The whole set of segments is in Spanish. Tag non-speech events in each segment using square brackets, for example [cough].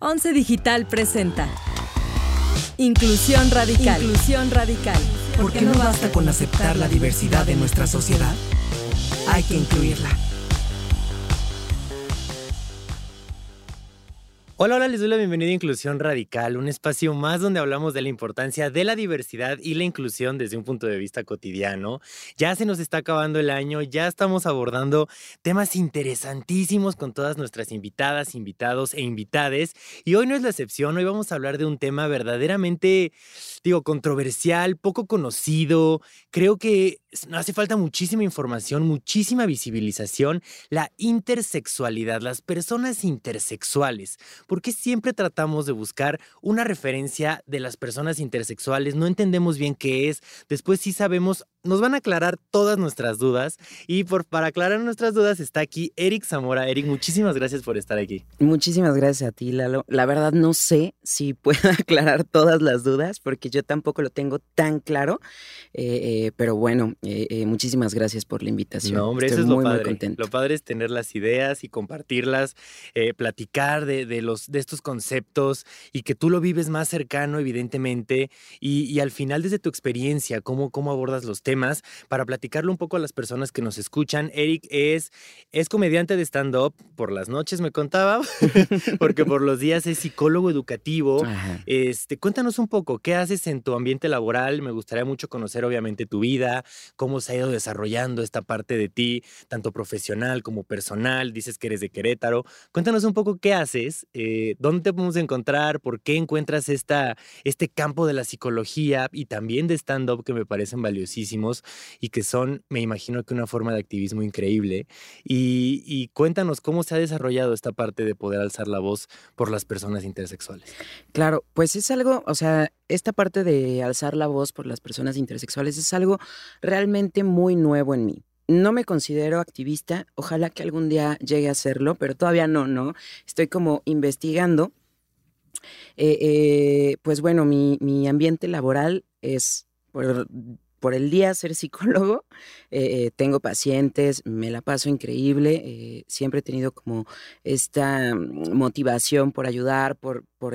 Once Digital presenta Inclusión Radical. Inclusión Radical. ¿Por qué no basta con aceptar la diversidad de nuestra sociedad? Hay que incluirla. Hola, hola, les doy la bienvenida a Inclusión Radical, un espacio más donde hablamos de la importancia de la diversidad y la inclusión desde un punto de vista cotidiano. Ya se nos está acabando el año, ya estamos abordando temas interesantísimos con todas nuestras invitadas, invitados e invitades. Y hoy no es la excepción, hoy vamos a hablar de un tema verdaderamente, digo, controversial, poco conocido. Creo que hace falta muchísima información, muchísima visibilización, la intersexualidad, las personas intersexuales. ¿Por qué siempre tratamos de buscar una referencia de las personas intersexuales? No entendemos bien qué es. Después sí sabemos, nos van a aclarar todas nuestras dudas. Y por, para aclarar nuestras dudas está aquí Eric Zamora. Eric, muchísimas gracias por estar aquí. Muchísimas gracias a ti, Lalo. La verdad no sé si puedo [laughs] aclarar todas las dudas porque yo tampoco lo tengo tan claro. Eh, eh, pero bueno, eh, muchísimas gracias por la invitación. No, hombre, eso es lo padre. Lo padre es tener las ideas y compartirlas, platicar de, de los de estos conceptos y que tú lo vives más cercano, evidentemente, y, al final desde tu experiencia, cómo, cómo abordas los temas, para platicarlo un poco a las personas que nos escuchan. Eric es, es comediante de stand-up, por las noches me contaba, [laughs] porque por los días es psicólogo educativo. Este, cuéntanos un poco, ¿qué haces en tu ambiente laboral? Me gustaría mucho conocer obviamente tu vida, cómo se ha ido desarrollando esta parte de ti, tanto profesional como personal. Dices que eres de Querétaro. Cuéntanos un poco qué haces. Eh, dónde te podemos encontrar, por qué encuentras esta, este campo de la psicología y también de stand-up que me parecen valiosísimos y que son, me imagino que una forma de activismo increíble. Y, cuéntanos cómo se ha desarrollado esta parte de poder alzar la voz por las personas intersexuales. Claro, pues es algo, o sea, esta parte de alzar la voz por las personas intersexuales es algo realmente muy nuevo en mí no me considero activista, ojalá que algún día llegue a serlo, pero todavía no, ¿no? Estoy como investigando. Eh, eh, pues bueno, mi, ambiente laboral es el día ser psicólogo, [laughs] eh, tengo pacientes, me la paso increíble, siempre he tenido como esta motivación por ayudar, por, por,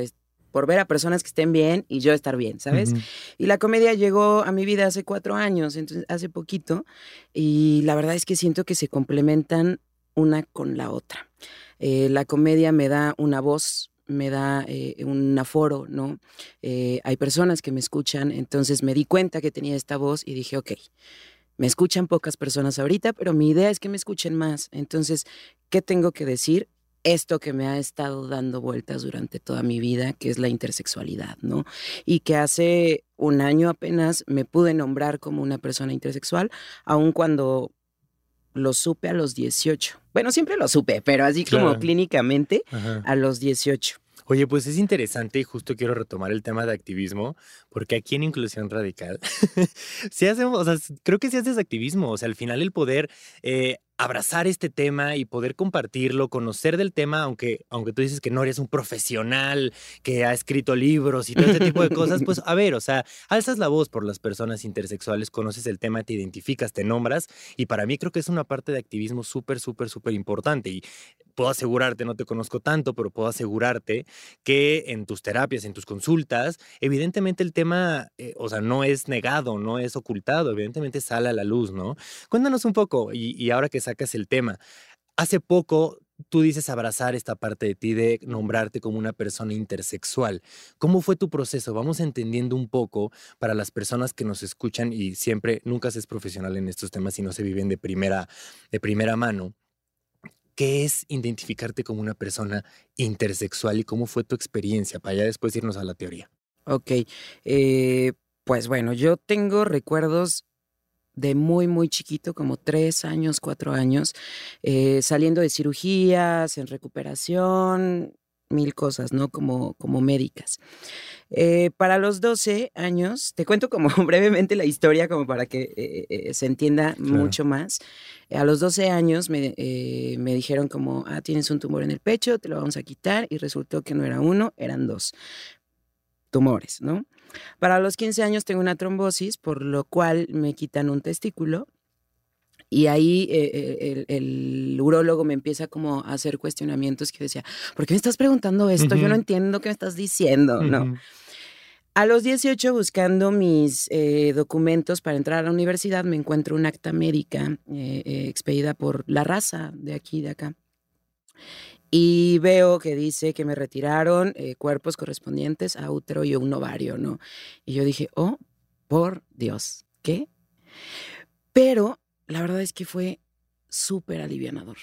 por ver a personas que estén bien y yo estar bien, ¿sabes? Y la comedia llegó a mi vida hace cuatro años, entonces hace poquito, y la verdad es que siento que se complementan una con la otra. Eh, la comedia me da una voz, me da eh, un aforo, ¿no? Eh, hay personas que me escuchan, entonces me di cuenta que tenía esta voz y dije, ok, me escuchan pocas personas ahorita, pero mi idea es que me escuchen más. Entonces, ¿qué tengo que decir? esto que me ha estado dando vueltas durante toda mi vida, que es la intersexualidad, ¿no? Y que hace un año apenas me pude nombrar como una persona intersexual, aun cuando lo supe a los 18. Bueno, siempre lo supe, pero así como clínicamente a los 18. Oye, pues es interesante y justo quiero retomar el tema de activismo, porque aquí en Inclusión Radical, [laughs] si hacemos, o sea, creo que si haces activismo, o sea, al final el poder eh, abrazar este tema y poder compartirlo, conocer del tema, aunque, aunque tú dices que no eres un profesional que ha escrito libros y todo este tipo de cosas, pues [laughs] a ver, o sea, alzas la voz por las personas intersexuales, conoces el tema, te identificas, te nombras y para mí creo que es una parte de activismo súper, súper, súper importante y puedo asegurarte, no te conozco tanto, pero puedo asegurarte que en tus terapias, en tus consultas, evidentemente el tema, eh, o sea, no es negado, no es ocultado, evidentemente sale a la luz, ¿no? Cuéntanos un poco y, y ahora que sacas el tema. Hace poco tú dices abrazar esta parte de ti de nombrarte como una persona intersexual. ¿Cómo fue tu proceso? Vamos entendiendo un poco para las personas que nos escuchan y siempre nunca se es profesional en estos temas y no se viven de primera de primera mano. ¿Qué es identificarte como una persona intersexual y cómo fue tu experiencia para ya después irnos a la teoría? Ok, eh, pues bueno, yo tengo recuerdos de muy, muy chiquito, como tres años, cuatro años, eh, saliendo de cirugías, en recuperación, mil cosas, ¿no? Como, como médicas. Eh, para los 12 años, te cuento como [laughs] brevemente la historia, como para que eh, se entienda mucho más. A los 12 años me, me, dijeron como, ah, tienes un tumor en el pecho, te lo vamos a quitar, y resultó que no era uno, eran dos tumores, ¿no? Para los 15 años tengo una trombosis, por lo cual me quitan un testículo Y ahí eh, eh, el, el, urólogo me empieza como a hacer cuestionamientos que decía, ¿por qué me estás preguntando esto? Yo no entiendo qué me estás diciendo, ¿no? A los 18, buscando mis eh, documentos para entrar a la universidad, me encuentro un acta médica expedida por la raza de aquí, de acá. Y veo que dice que me retiraron cuerpos correspondientes a útero y un ovario, ¿no? Y yo dije, oh, por Dios, ¿qué? Pero la verdad es que fue súper alivianador.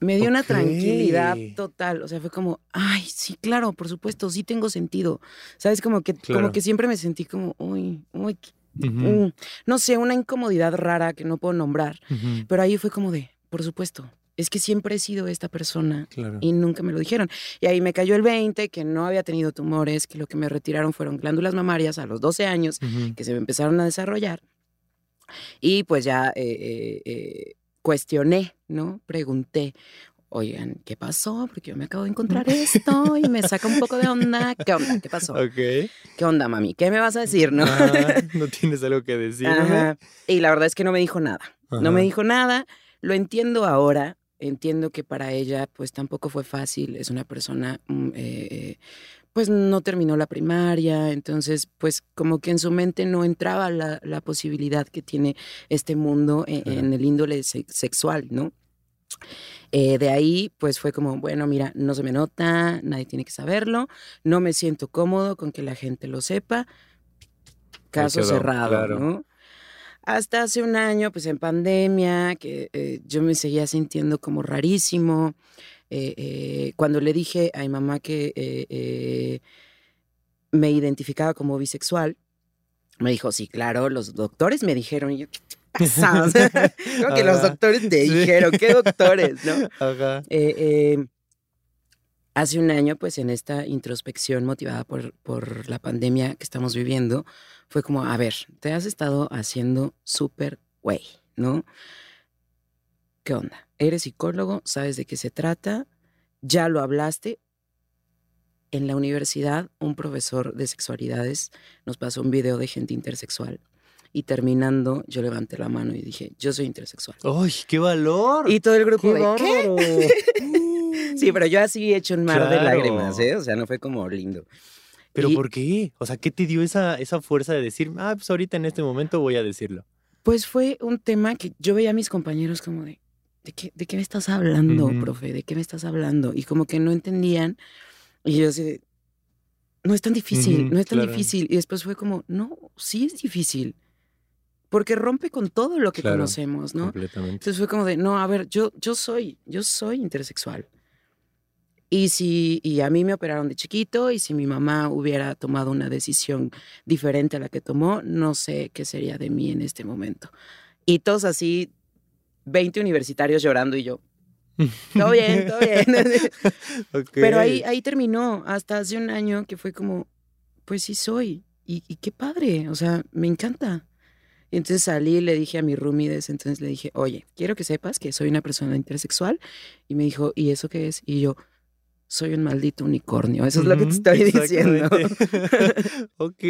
Me dio una tranquilidad total, o sea, fue como, ay, sí, claro, por supuesto, sí tengo sentido. ¿Sabes? Como que, como que siempre me sentí como, uy, uy, mm, no sé, una incomodidad rara que no puedo nombrar, pero ahí fue como de, por supuesto, es que siempre he sido esta persona y nunca me lo dijeron. Y ahí me cayó el 20, que no había tenido tumores, que lo que me retiraron fueron glándulas mamarias a los 12 años, que se me empezaron a desarrollar. Y pues ya eh, eh, eh, cuestioné, ¿no? Pregunté, oigan, ¿qué pasó? Porque yo me acabo de encontrar esto y me saca un poco de onda. ¿Qué onda? ¿Qué pasó? ¿Qué onda, mami? ¿Qué me vas a decir? No, no tienes algo que decir. Y la verdad es que no me dijo nada. No me dijo nada. Lo entiendo ahora. Entiendo que para ella, pues tampoco fue fácil. Es una persona mm, pues no terminó la primaria, entonces pues como que en su mente no entraba la, la posibilidad que tiene este mundo e, en, el índole sexual, ¿no? Eh, de ahí, pues fue como, bueno, mira, no se me nota, nadie tiene que saberlo, no me siento cómodo con que la gente lo sepa, caso cerrado, ¿no? Hasta hace un año, pues en pandemia, que eh, yo me seguía sintiendo como rarísimo, eh, eh, cuando le dije a mi mamá que me identificaba como bisexual, me dijo, sí, claro, los doctores me dijeron, y yo, ¿qué pasa? O [laughs] que los doctores te dijeron, ¿qué doctores? ¿no? [laughs] hace un año, pues en esta introspección motivada por, por la pandemia que estamos viviendo, fue como, a ver, te has estado haciendo súper güey, ¿no? ¿Qué onda? Eres psicólogo, sabes de qué se trata, ya lo hablaste. En la universidad, un profesor de sexualidades nos pasó un video de gente intersexual. Y terminando, yo levanté la mano y dije, yo soy intersexual. ¡Ay, qué valor! Y todo el grupo de, ¿qué? [laughs] sí, pero yo así he hecho un mar de lágrimas, ¿eh? O sea, no fue como lindo. ¿Pero por qué? O sea, ¿qué te dio esa, esa fuerza de decir, ah, pues ahorita en este momento voy a decirlo? Pues fue un tema que yo veía a mis compañeros como de, ¿de qué, de qué me estás hablando, profe? ¿De qué me estás hablando? Y como que no entendían. Y yo así, no es tan difícil, no es tan difícil. Y después fue como, no, sí es difícil. Porque rompe con todo lo que conocemos, ¿no? Completamente. Entonces fue como de, no, a ver, yo, yo soy, yo soy intersexual. Y si y a mí me operaron de chiquito y si mi mamá hubiera tomado una decisión diferente a la que tomó, no sé qué sería de mí en este momento. Y todos así 20 universitarios llorando y yo, todo bien, todo bien. [laughs] [laughs] Pero ahí, ahí terminó, hasta hace un año que fue como, pues sí soy, y, qué padre, o sea, me encanta. Y entonces salí y le dije a mi roomie de ese entonces, le dije, oye, quiero que sepas que soy una persona intersexual. Y me dijo, ¿y eso qué es? Y yo, soy un maldito unicornio. Eso es lo que te estoy [laughs] diciendo. [laughs] ok.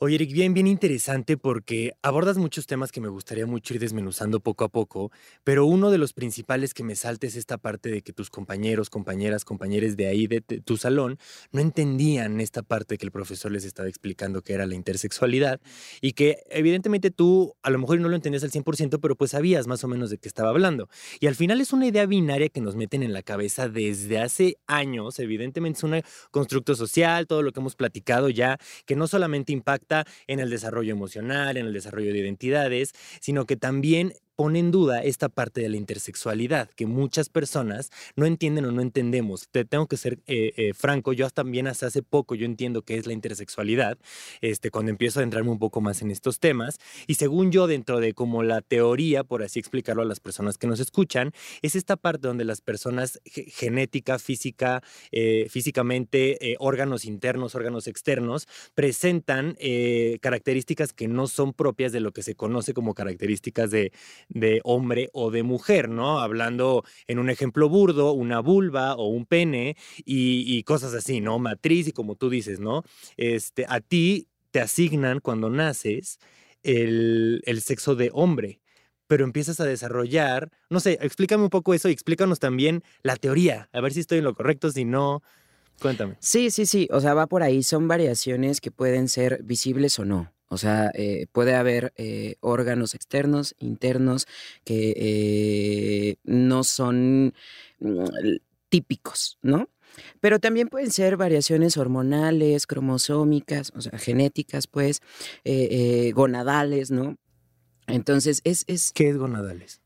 Oye, Eric, bien, bien interesante porque abordas muchos temas que me gustaría mucho ir desmenuzando poco a poco, pero uno de los principales que me salta es esta parte de que tus compañeros, compañeras, compañeros de ahí, de, tu salón, no entendían esta parte que el profesor les estaba explicando que era la intersexualidad y que evidentemente tú a lo mejor no lo entendías al 100%, pero pues sabías más o menos de qué estaba hablando. Y al final es una idea binaria que nos meten en la cabeza desde hace años evidentemente es un constructo social, todo lo que hemos platicado ya, que no solamente impacta en el desarrollo emocional, en el desarrollo de identidades, sino que también pone en duda esta parte de la intersexualidad, que muchas personas no entienden o no entendemos. Te tengo que ser eh, eh, franco, yo también hasta hace poco yo entiendo qué es la intersexualidad, este, cuando empiezo a entrarme un poco más en estos temas, y según yo, dentro de como la teoría, por así explicarlo a las personas que nos escuchan, es esta parte donde las personas genética, física, eh, físicamente, órganos internos, órganos externos, presentan características que no son propias de lo que se conoce como características de de hombre o de mujer, ¿no? Hablando en un ejemplo burdo, una vulva o un pene y, cosas así, ¿no? Matriz y como tú dices, ¿no? Este, a ti te asignan cuando naces el, el sexo de hombre pero empiezas a desarrollar, no sé, explícame un poco eso y explícanos también la teoría, a ver si estoy en lo correcto, si no, cuéntame. Sí, sí, sí, o sea, va por ahí, son variaciones que pueden ser visibles o no. O sea, eh, puede haber eh, órganos externos, internos, que eh, no son mm, típicos, ¿no? Pero también pueden ser variaciones hormonales, cromosómicas, o sea, genéticas, pues, gonadales, ¿no? Entonces, es... es ¿Qué es gonadales?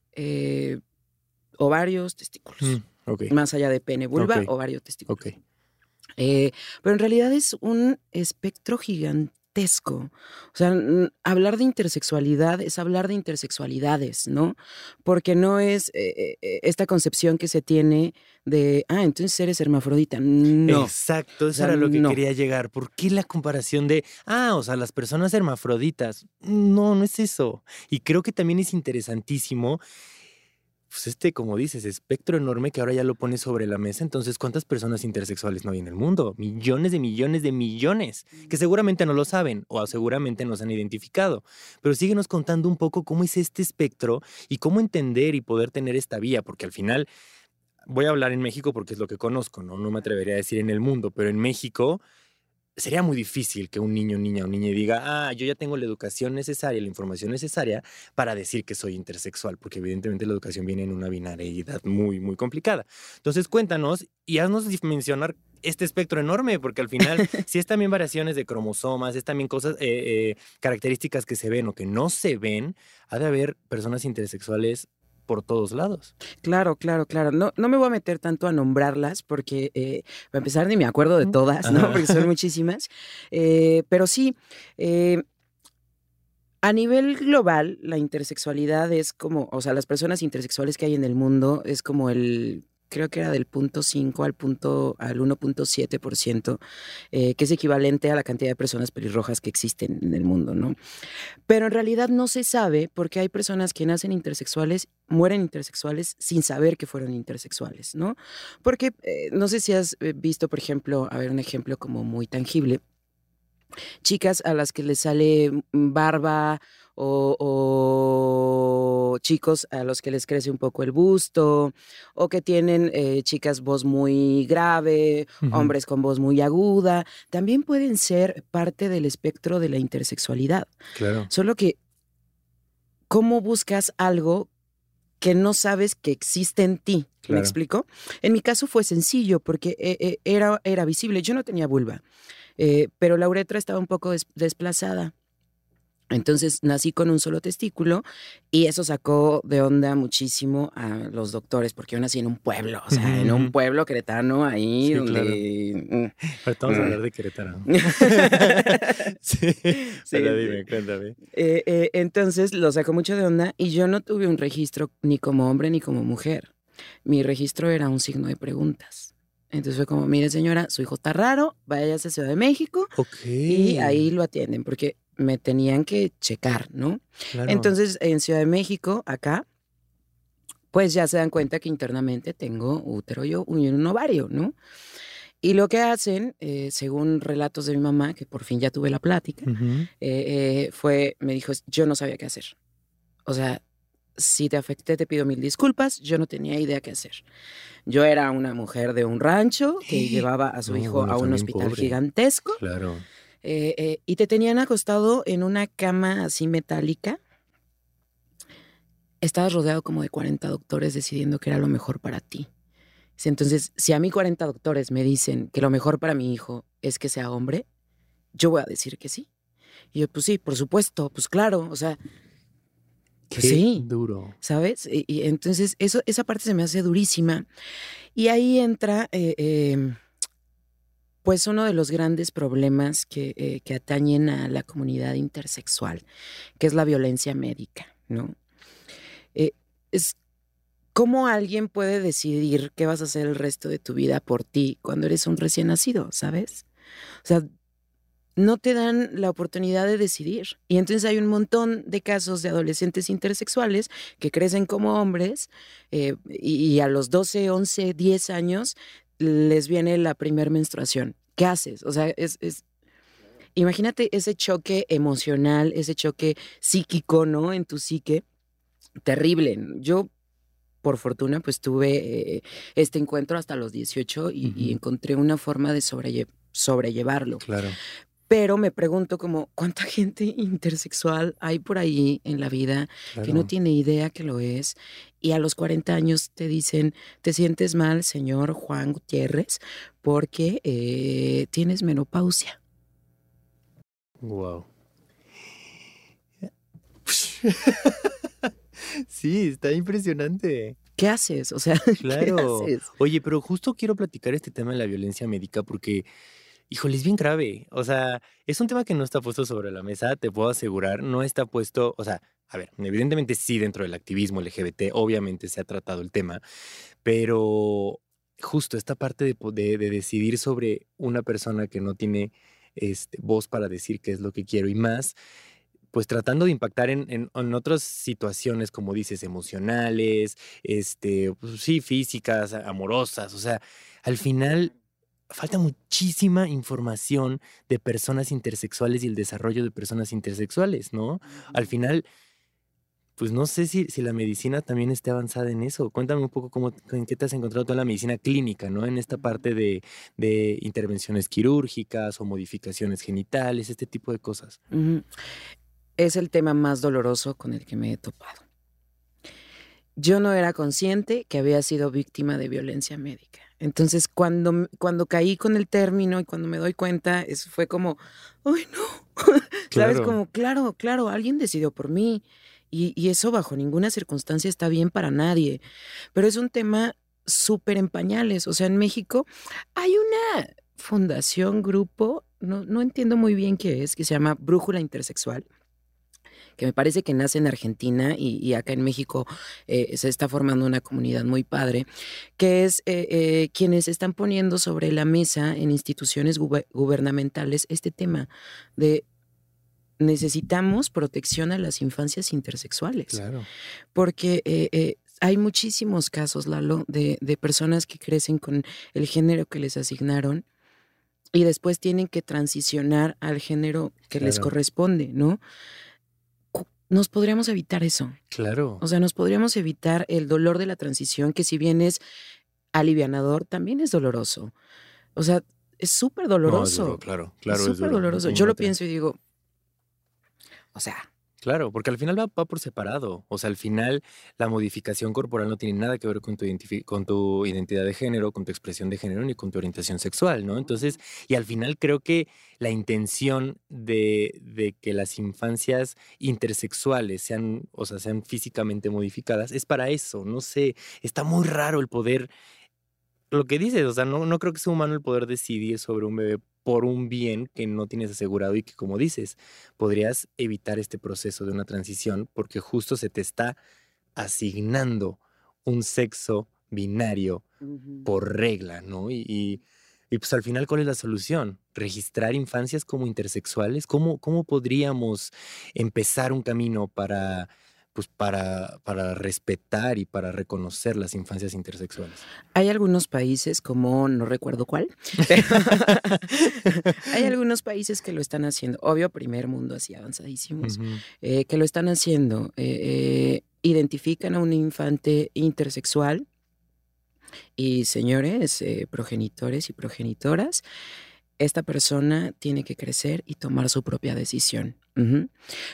ovarios, testículos. Mm, Más allá de pene, vulva, ovario, testículo. Ok. pero en realidad es un espectro gigante o sea, hablar de intersexualidad es hablar de intersexualidades, ¿no? Porque no es eh, eh, esta concepción que se tiene de, ah, entonces eres hermafrodita. No. Exacto, eso era lo que quería llegar. ¿Por qué la comparación de, ah, o sea, las personas hermafroditas? No, no es eso. Y creo que también es interesantísimo pues este, como dices, espectro enorme que ahora ya lo pone sobre la mesa. Entonces, ¿cuántas personas intersexuales no hay en el mundo? Millones de millones de millones, que seguramente no lo saben o seguramente no se han identificado. Pero síguenos contando un poco cómo es este espectro y cómo entender y poder tener esta vía, porque al final voy a hablar en México porque es lo que conozco, ¿no? No me atrevería a decir en el mundo, pero en México sería muy difícil que un niño, niña o niña diga, ah, yo ya tengo la educación necesaria, la información necesaria para decir que soy intersexual, porque evidentemente la educación viene en una binariedad muy, muy complicada. Entonces cuéntanos y haznos mencionar este espectro enorme, porque al final, [laughs] si es también variaciones de cromosomas, es también cosas, eh, eh, características que se ven o que no se ven, ha de haber personas intersexuales por todos lados. Claro, claro, claro. No, no me voy a meter tanto a nombrarlas porque, eh, para empezar, ni me acuerdo de todas, ¿no? Porque son [laughs] muchísimas. Eh, pero sí, eh, a nivel global, la intersexualidad es como, o sea, las personas intersexuales que hay en el mundo es como el creo que era del punto 5 al punto al 1.7%, eh, que es equivalente a la cantidad de personas pelirrojas que existen en el mundo, ¿no? Pero en realidad no se sabe porque hay personas que nacen intersexuales, mueren intersexuales sin saber que fueron intersexuales, ¿no? Porque eh, no sé si has eh, visto, por ejemplo, a ver, un ejemplo como muy tangible, chicas a las que les sale barba o, chicos a los que les crece un poco el busto, o que tienen eh, chicas voz muy grave, hombres con voz muy aguda, también pueden ser parte del espectro de la intersexualidad. Claro. Solo que, ¿cómo buscas algo que no sabes que existe en ti? ¿Me explico? En mi caso fue sencillo porque eh, eh, era, era visible. Yo no tenía vulva, pero la uretra estaba un poco desplazada. Entonces nací con un solo testículo y eso sacó de onda muchísimo a los doctores, porque yo nací en un pueblo, o sea, en un pueblo queretano, ahí donde... Mm, [laughs] Ahorita vamos a hablar de Querétaro. [laughs] [laughs] sí, pero dime, cuéntame. Eh, eh, entonces lo sacó mucho de onda y yo no tuve un registro ni como hombre ni como mujer. Mi registro era un signo de preguntas. Entonces fue como, mire señora, su hijo está raro, vaya a Ciudad de México. Y ahí lo atienden, porque me tenían que checar, ¿no? Entonces, en Ciudad de México, acá, pues ya se dan cuenta que internamente tengo útero y un ovario, ¿no? Y lo que hacen, eh, según relatos de mi mamá, que por fin ya tuve la plática, eh, eh, fue, me dijo, yo no sabía qué hacer. O sea, si te afecté, te pido mil disculpas, yo no tenía idea qué hacer. Yo era una mujer de un rancho que [gasps] llevaba a su hijo a un hospital gigantesco. Claro. Eh, eh, y te tenían acostado en una cama así metálica. Estabas rodeado como de 40 doctores decidiendo qué era lo mejor para ti. Entonces, si a mí 40 doctores me dicen que lo mejor para mi hijo es que sea hombre, yo voy a decir que sí. Y yo, pues sí, por supuesto, pues claro, o sea, sí, duro. ¿Sabes? Y, entonces eso, esa parte se me hace durísima. Y ahí entra eh, em, pues uno de los grandes problemas que, eh, que, atañen a la comunidad intersexual, que es la violencia médica, ¿no? Eh, es cómo alguien puede decidir qué vas a hacer el resto de tu vida por ti cuando eres un recién nacido, ¿sabes? O sea, no te dan la oportunidad de decidir. Y entonces hay un montón de casos de adolescentes intersexuales que crecen como hombres eh, y, a los 12, 11, 10 años les viene la primer menstruación. ¿Qué haces? O sea, es, es, imagínate ese choque emocional, ese choque psíquico, ¿no? En tu psique, terrible. Yo, por fortuna, pues tuve eh, este encuentro hasta los 18 y, y encontré una forma de sobrelle- sobrellevarlo. Claro. Pero me pregunto como, ¿cuánta gente intersexual hay por ahí en la vida que no tiene idea que lo es? Y a los 40 años te dicen, te sientes mal, señor Juan Gutiérrez, porque eh, tienes menopausia. Wow. [laughs] Sí, está impresionante. ¿Qué haces? O sea, [laughs] Claro. ¿qué haces? Oye, pero justo quiero platicar este tema de la violencia médica porque, híjole, es bien grave. O sea, es un tema que no está puesto sobre la mesa, te puedo asegurar, no está puesto, o sea, a ver, evidentemente sí dentro del activismo LGBT, obviamente se ha tratado el tema, pero justo esta parte de, po- de- de decidir sobre una persona que no tiene este, voz para decir qué es lo que quiero y más, pues tratando de impactar en, en- en otras situaciones, como dices, emocionales, este, pues, sí, físicas, amorosas, o sea, al final falta muchísima información de personas intersexuales y el desarrollo de personas intersexuales, ¿no? Al final, pues no sé si, si la medicina también esté avanzada en eso. Cuéntame un poco cómo, en qué te has encontrado en la medicina clínica, ¿no? En esta parte de, de intervenciones quirúrgicas o modificaciones genitales, este tipo de cosas. Es el tema más doloroso con el que me he topado. Yo no era consciente que había sido víctima de violencia médica. Entonces, cuando, cuando caí con el término y cuando me doy cuenta, eso fue como, ¡ay, no! [laughs] ¿Sabes? Claro. Como, claro, claro, alguien decidió por mí. Y, y eso bajo ninguna circunstancia está bien para nadie. Pero es un tema súper en pañales. O sea, en México hay una fundación, grupo, no, no entiendo muy bien qué es, que se llama Brújula Intersexual que me parece que nace en Argentina y, y acá en México eh, se está formando una comunidad muy padre, que es eh, eh, quienes están poniendo sobre la mesa en instituciones guber- gubernamentales este tema de necesitamos protección a las infancias intersexuales Claro. porque hay muchísimos casos, Lalo, de, de personas que crecen con el género que les asignaron y después tienen que transicionar al género que les corresponde, ¿no? Nos podríamos evitar eso. Claro. O sea, nos podríamos evitar el dolor de la transición, que si bien es alivianador, también es doloroso. O sea, es súper No, es doloroso. duro, claro, claro. es súper doloroso. Yo lo pienso y digo, o sea, Claro, porque al final va, va por separado. O sea, al final la modificación corporal no tiene nada que ver con tu, identifi- con tu identidad de género, con tu expresión de género, ni con tu orientación sexual, ¿no? Entonces, y al final creo que la intención de, de que las infancias intersexuales sean, o sea, sean físicamente modificadas es para eso. No sé, está muy raro el poder lo que dices, o sea, no, no creo que sea humano el poder decidir sobre un bebé por un bien que no tienes asegurado y que, como dices, podrías evitar este proceso de una transición porque justo se te está asignando un sexo binario por regla, ¿no? Y, y- y, pues al final, ¿cuál es la solución? ¿Registrar infancias como intersexuales? ¿Cómo, cómo podríamos empezar un camino para, pues para, para respetar y para reconocer las infancias intersexuales? Hay algunos países, como no recuerdo cuál, pero [laughs] hay algunos países que lo están haciendo. Obvio, primer mundo así avanzadísimos, eh, que lo están haciendo. Eh, eh, identifican a un infante intersexual y señores, progenitores y progenitoras, esta persona tiene que crecer y tomar su propia decisión.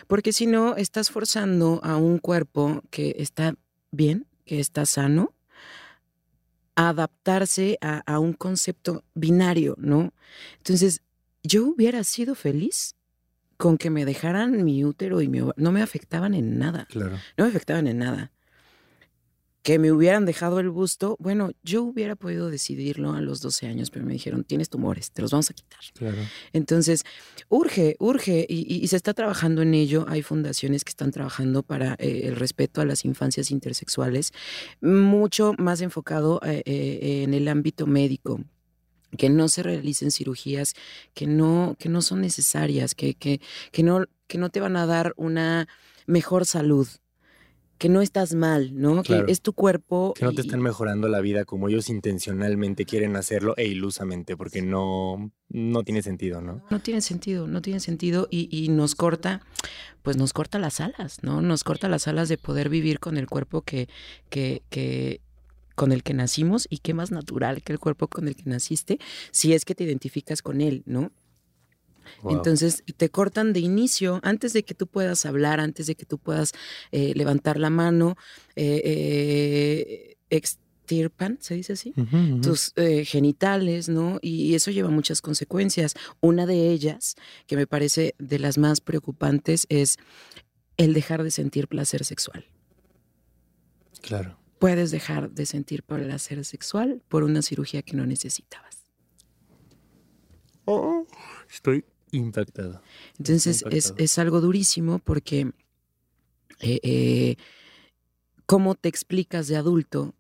Porque si no, estás forzando a un cuerpo que está bien, que está sano, a adaptarse a, a un concepto binario, ¿no? Entonces, yo hubiera sido feliz con que me dejaran mi útero y mi ovario. No me afectaban en nada. Claro. No me afectaban en nada. Que me hubieran dejado el busto, bueno, yo hubiera podido decidirlo a los 12 años, pero me dijeron, tienes tumores, te los vamos a quitar. Claro. Entonces, urge, urge, y, y- y se está trabajando en ello. Hay fundaciones que están trabajando para eh, el respeto a las infancias intersexuales, mucho más enfocado eh, eh, en el ámbito médico que no se realicen cirugías que no, que no son necesarias, que, que, que, no, que no te van a dar una mejor salud. Que no estás mal, ¿no? Claro. Que es tu cuerpo. Que no te están mejorando la vida como ellos intencionalmente quieren hacerlo e ilusamente, porque no, no tiene sentido, ¿no? No tiene sentido, no tiene sentido y, y nos corta, pues nos corta las alas, ¿no? Nos corta las alas de poder vivir con el cuerpo que, que, que, con el que nacimos y qué más natural que el cuerpo con el que naciste, si es que te identificas con él, ¿no? Wow. Entonces te cortan de inicio, antes de que tú puedas hablar, antes de que tú puedas eh, levantar la mano, eh, eh, extirpan, ¿se dice así? Tus eh, genitales, ¿no? Y eso lleva muchas consecuencias. Una de ellas, que me parece de las más preocupantes, es el dejar de sentir placer sexual. Claro. Puedes dejar de sentir placer sexual por una cirugía que no necesitabas. Oh, estoy impactado. Entonces es, impactado. es algo durísimo porque eh, eh, ¿cómo te explicas de adulto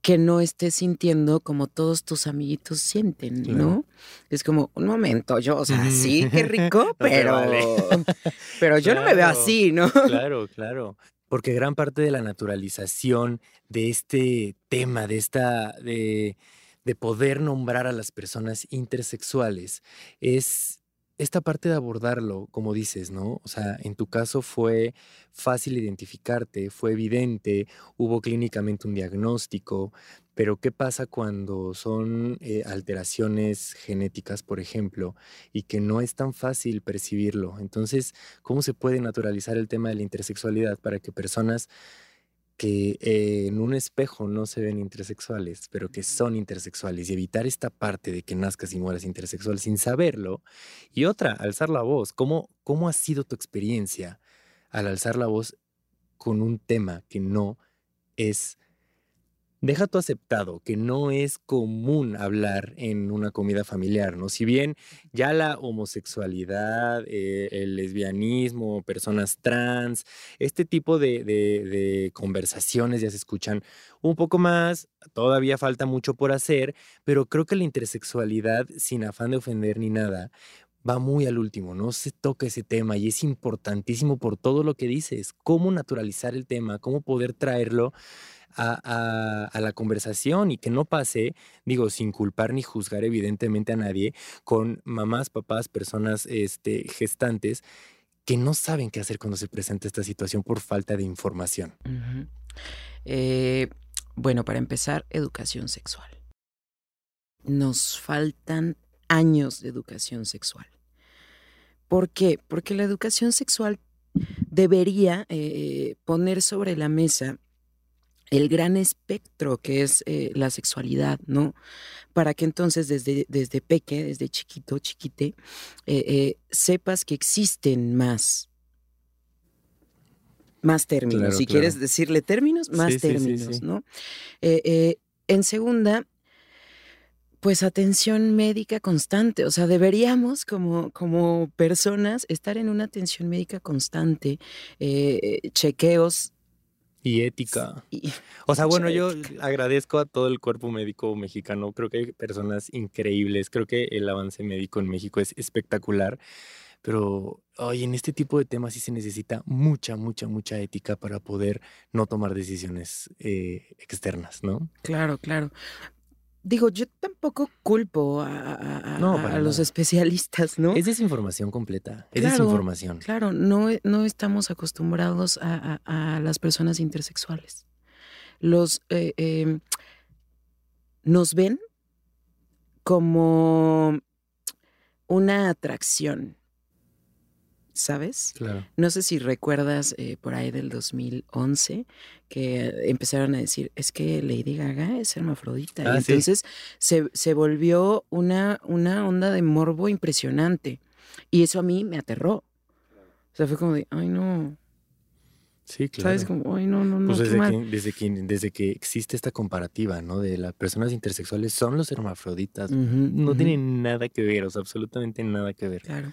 que no estés sintiendo como todos tus amiguitos sienten, Claro. ¿no? Es como, un momento, yo, o sea, sí, qué [laughs] rico, pero, [laughs] pero yo no me veo Claro. así, ¿no? Claro, claro. Porque gran parte de la naturalización de este tema, de esta, de, de poder nombrar a las personas intersexuales, es esta parte de abordarlo, como dices, ¿no? O sea, en tu caso fue fácil identificarte, fue evidente, hubo clínicamente un diagnóstico, pero ¿qué pasa cuando son eh, alteraciones genéticas, por ejemplo, y que no es tan fácil percibirlo? Entonces, ¿cómo se puede naturalizar el tema de la intersexualidad para que personas que eh, en un espejo no se ven intersexuales, pero que son intersexuales y evitar esta parte de que nazcas y mueras intersexual sin saberlo. Y otra, alzar la voz. ¿Cómo, cómo ha sido tu experiencia al alzar la voz con un tema que no es, deja tu aceptado, que no es común hablar en una comida familiar, ¿no? Si bien ya la homosexualidad, eh, el lesbianismo, personas trans, este tipo de conversaciones ya se escuchan un poco más, todavía falta mucho por hacer, pero creo que la intersexualidad, sin afán de ofender ni nada, va muy al último, no se toca ese tema y es importantísimo por todo lo que dices, cómo naturalizar el tema, cómo poder traerlo a, la conversación y que no pase, digo, sin culpar ni juzgar evidentemente a nadie, con mamás, papás, personas este, gestantes que no saben qué hacer cuando se presenta esta situación por falta de información. Eh, bueno, para empezar, educación sexual. Nos faltan años de educación sexual. ¿Por qué? Porque la educación sexual debería eh, poner sobre la mesa el gran espectro que es eh, la sexualidad, ¿no? Para que entonces desde, desde peque, desde chiquito, chiquite, eh, eh, sepas que existen más, más términos. Claro, si claro. quieres decirle términos, más Sí, sí, sí, términos, sí. ¿no? En segunda, pues atención médica constante. O sea, deberíamos como, como personas estar en una atención médica constante, eh, chequeos. Y ética. O sea, bueno, yo agradezco a todo el cuerpo médico mexicano. Creo que hay personas increíbles. Creo que el avance médico en México es espectacular. Pero hoy en este tipo de temas sí se necesita mucha, mucha, mucha ética para poder no tomar decisiones eh, externas, ¿no? claro, claro. Digo, yo tampoco culpo a, a- a- No, a para los especialistas, ¿no? Es desinformación completa. Es Claro, desinformación. Claro, no, e- no estamos acostumbrados a, a- a las personas intersexuales. Los eh, em, nos ven como una atracción, ¿sabes? Claro. No sé si recuerdas eh, por ahí del 2011 que empezaron a decir, es que Lady Gaga es hermafrodita. Ah, y sí. entonces se, se volvió una, una onda de morbo impresionante. Y eso a mí me aterró. O sea, fue como de, ay no, Sí, claro. ¿sabes? Como, ay no, no, no, Pues desde mal". que, desde, que, desde que existe esta comparativa, ¿no? De las personas intersexuales son los hermafroditas. No ujú. tienen nada que ver, o sea, absolutamente nada que ver. Claro.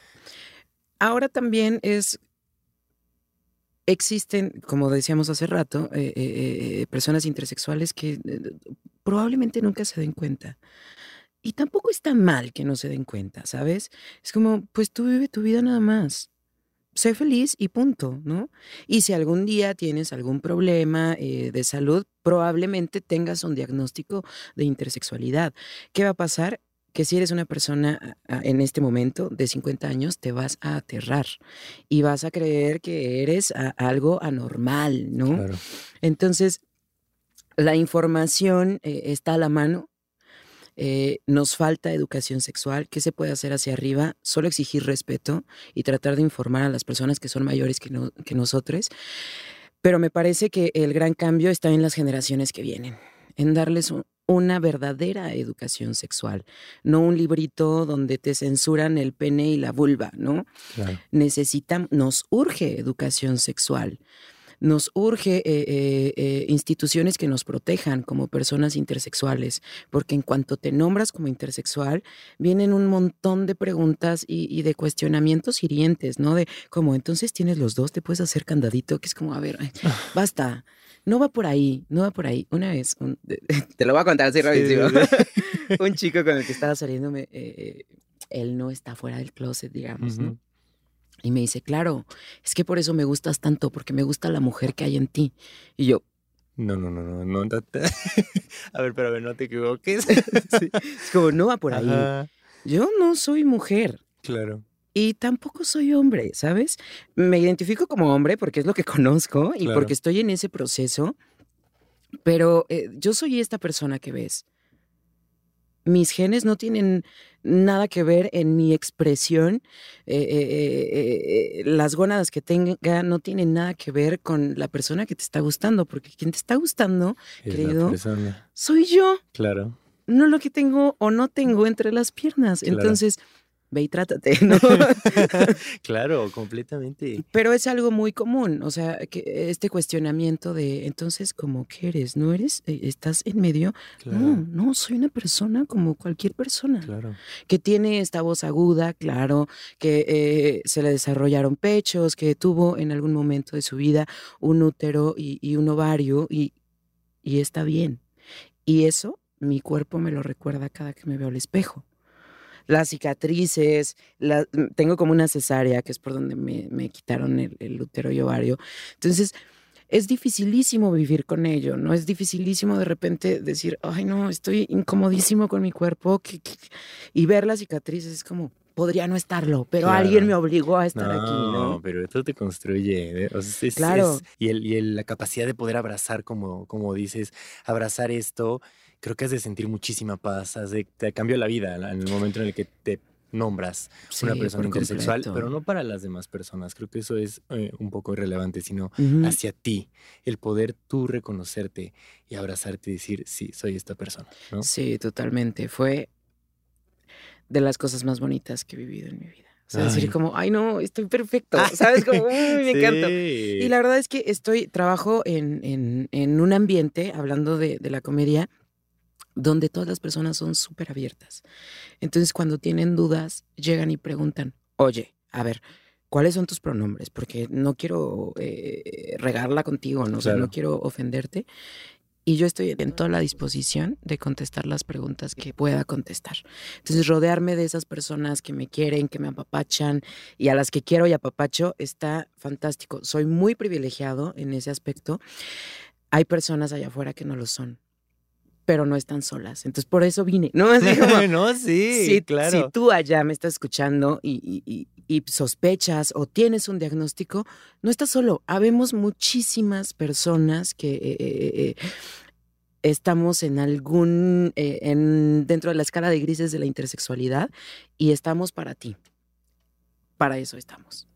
Ahora también es. Existen, como decíamos hace rato, eh, eh, eh, personas intersexuales que probablemente nunca se den cuenta. Y tampoco está mal que no se den cuenta, ¿sabes? Es como, pues tú vive tu vida nada más. sé feliz y punto, ¿no? Y si algún día tienes algún problema de salud, probablemente tengas un diagnóstico de intersexualidad. ¿Qué va a pasar? Que si eres una persona en este momento de 50 años, te vas a aterrar y vas a creer que eres algo anormal, ¿no? Entonces, la información eh, está a la mano. Eh, nos falta educación sexual. ¿Qué se puede hacer hacia arriba? Solo exigir respeto y tratar de informar a las personas que son mayores que, que nosotros. Pero me parece que el gran cambio está en las generaciones que vienen, en darles un, una verdadera educación sexual, no un librito donde te censuran el pene y la vulva, ¿no? Necesitamos, nos urge educación sexual. Nos urge eh, eh, eh, instituciones que nos protejan como personas intersexuales, porque en cuanto te nombras como intersexual, vienen un montón de preguntas y, de cuestionamientos hirientes, ¿no? De como, entonces tienes los dos, te puedes hacer candadito, que es como, a ver, [laughs] basta. No va por ahí, no va por ahí. Una vez, [laughs] te lo voy a contar así rapidísimo. [laughs] un chico con el que estaba saliendo, eh, él no está fuera del closet, digamos, ¿no? Y me dice, claro, es que por eso me gustas tanto, porque me gusta la mujer que hay en ti. Y yo, no, no, no, no, no. [laughs] a ver, pero a ver, no te equivoques. Es como, no va por ahí. Yo no soy mujer. Claro. Y tampoco soy hombre, ¿sabes? Me identifico como hombre porque es lo que [laughs] conozco y porque estoy en ese proceso, pero eh, yo soy esta persona que ves. Mis genes no tienen nada que ver en mi expresión. Eh, eh, las gónadas que tenga no tienen nada que ver con la persona que te está gustando, porque quien te está gustando, querido, soy yo. Claro. No lo que tengo o no tengo entre las piernas. Entonces, ve y trátate, [laughs] ¿no? [laughs] claro, completamente. Pero es algo muy común, o sea, que este cuestionamiento de, entonces, ¿cómo que eres? ¿No eres? Eh, ¿Estás en medio? No, no, soy una persona como cualquier persona. Claro. Que tiene esta voz aguda, claro, que eh, se le desarrollaron pechos, que tuvo en algún momento de su vida un útero y, un ovario y, y está bien. Y eso mi cuerpo me lo recuerda cada que me veo al espejo las cicatrices, mm, tengo como una cesárea, que es por donde me, quitaron el, útero y ovario. Entonces, es dificilísimo vivir con ello, ¿no? Es dificilísimo de repente decir, ay, no, estoy incomodísimo con mi cuerpo, y ver las cicatrices es como, podría no estarlo, pero alguien me obligó a estar aquí, ¿no? No, pero esto te construye. ¿eh? claro. y, el, y la capacidad de poder abrazar, como, como dices, abrazar esto creo que has de sentir muchísima paz, has de, te cambió la vida en el momento en el que te nombras una persona intersexual, pero no para las demás personas. Creo que eso es eh, un poco irrelevante, sino hacia ti. El poder tú reconocerte y abrazarte y decir, sí, soy esta persona. Sí, totalmente. Fue de las cosas más bonitas que he vivido en mi vida. O sea, decir como, ay, no, estoy perfecto, [laughs] ¿sabes? Como, me encanta. Y la verdad es que estoy, trabajo en, en, un ambiente, hablando de, de la comedia, donde todas las personas son súper abiertas. Entonces, cuando tienen dudas, llegan y preguntan, oye, a ver, ¿cuáles son tus pronombres? Porque no quiero eh, regarla contigo, ¿no? no quiero ofenderte. Y yo estoy en toda la disposición de contestar las preguntas que pueda contestar. Entonces, rodearme de esas personas que me quieren, que me apapachan y a las que quiero y apapacho está fantástico. Soy muy privilegiado en ese aspecto. Hay personas allá afuera que no lo son pero no están solas. Entonces, por eso vine, ¿no? [laughs] no, sí, claro. Si tú allá me estás escuchando y, sospechas o tienes un diagnóstico, no estás solo. Habemos muchísimas personas que eh, eh, eh, estamos en algún, en, dentro de la escala de grises de la intersexualidad y estamos para ti. Para eso estamos.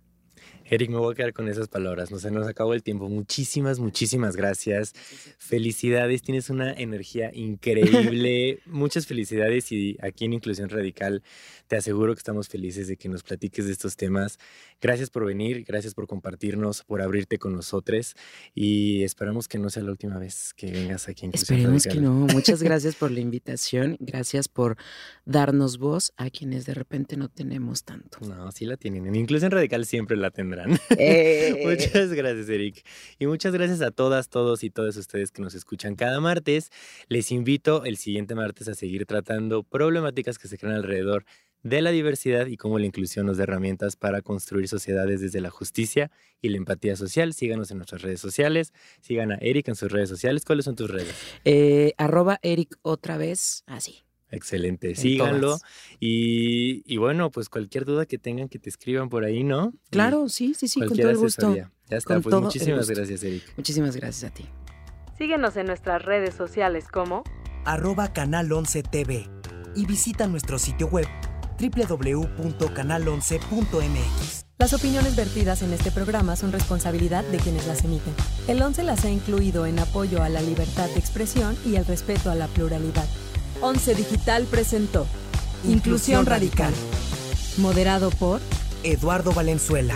Eric, me voy a quedar con esas palabras. No se nos acabó el tiempo. Muchísimas, muchísimas gracias. Felicidades, tienes una energía increíble. [laughs] Muchas felicidades y aquí en Inclusión Radical te aseguro que estamos felices de que nos platiques de estos temas. Gracias por venir, gracias por compartirnos, por abrirte con nosotros y esperamos que no sea la última vez que vengas aquí en Inclusión Esperemos que no. Muchas [laughs] gracias por la invitación. Gracias por darnos voz a quienes de repente no tenemos tanto. No, sí la tienen. En Inclusión Radical siempre la tendrán. [laughs] Eh. muchas gracias, Eric. Y muchas gracias a todas, todos y todas ustedes que nos escuchan cada martes. Les invito el siguiente martes a seguir tratando problemáticas que se crean alrededor de la diversidad y cómo la inclusión nos da herramientas para construir sociedades desde la justicia y la empatía social. Síganos en nuestras redes sociales, sigan a Eric en sus redes sociales. ¿Cuáles son tus redes? Eh, arroba Eric otra vez, así. Excelente, síganlo. Y, y, bueno, pues cualquier duda que tengan, que te escriban por ahí, ¿no? Claro, sí, sí, sí, con todo el gusto. Ya está, pues muchísimas gracias, Eric. Muchísimas gracias a ti. Síguenos en nuestras redes sociales como arroba canal 11 TV y visita nuestro sitio web www.canal11.mx. Las opiniones vertidas en este programa son responsabilidad de quienes las emiten. El 11 las ha incluido en apoyo a la libertad de expresión y el respeto a la pluralidad. 11 Digital presentó Inclusión Radical. Moderado por Eduardo Valenzuela.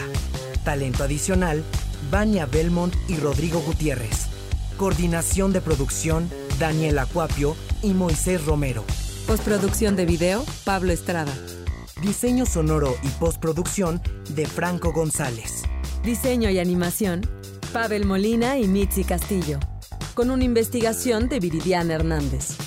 Talento adicional, Vania Belmont y Rodrigo Gutiérrez. Coordinación de producción, Daniel Acuapio y Moisés Romero. Postproducción de video, Pablo Estrada. Diseño sonoro y postproducción de Franco González. Diseño y animación, Pavel Molina y Mitzi Castillo. Con una investigación de Viridiana Hernández.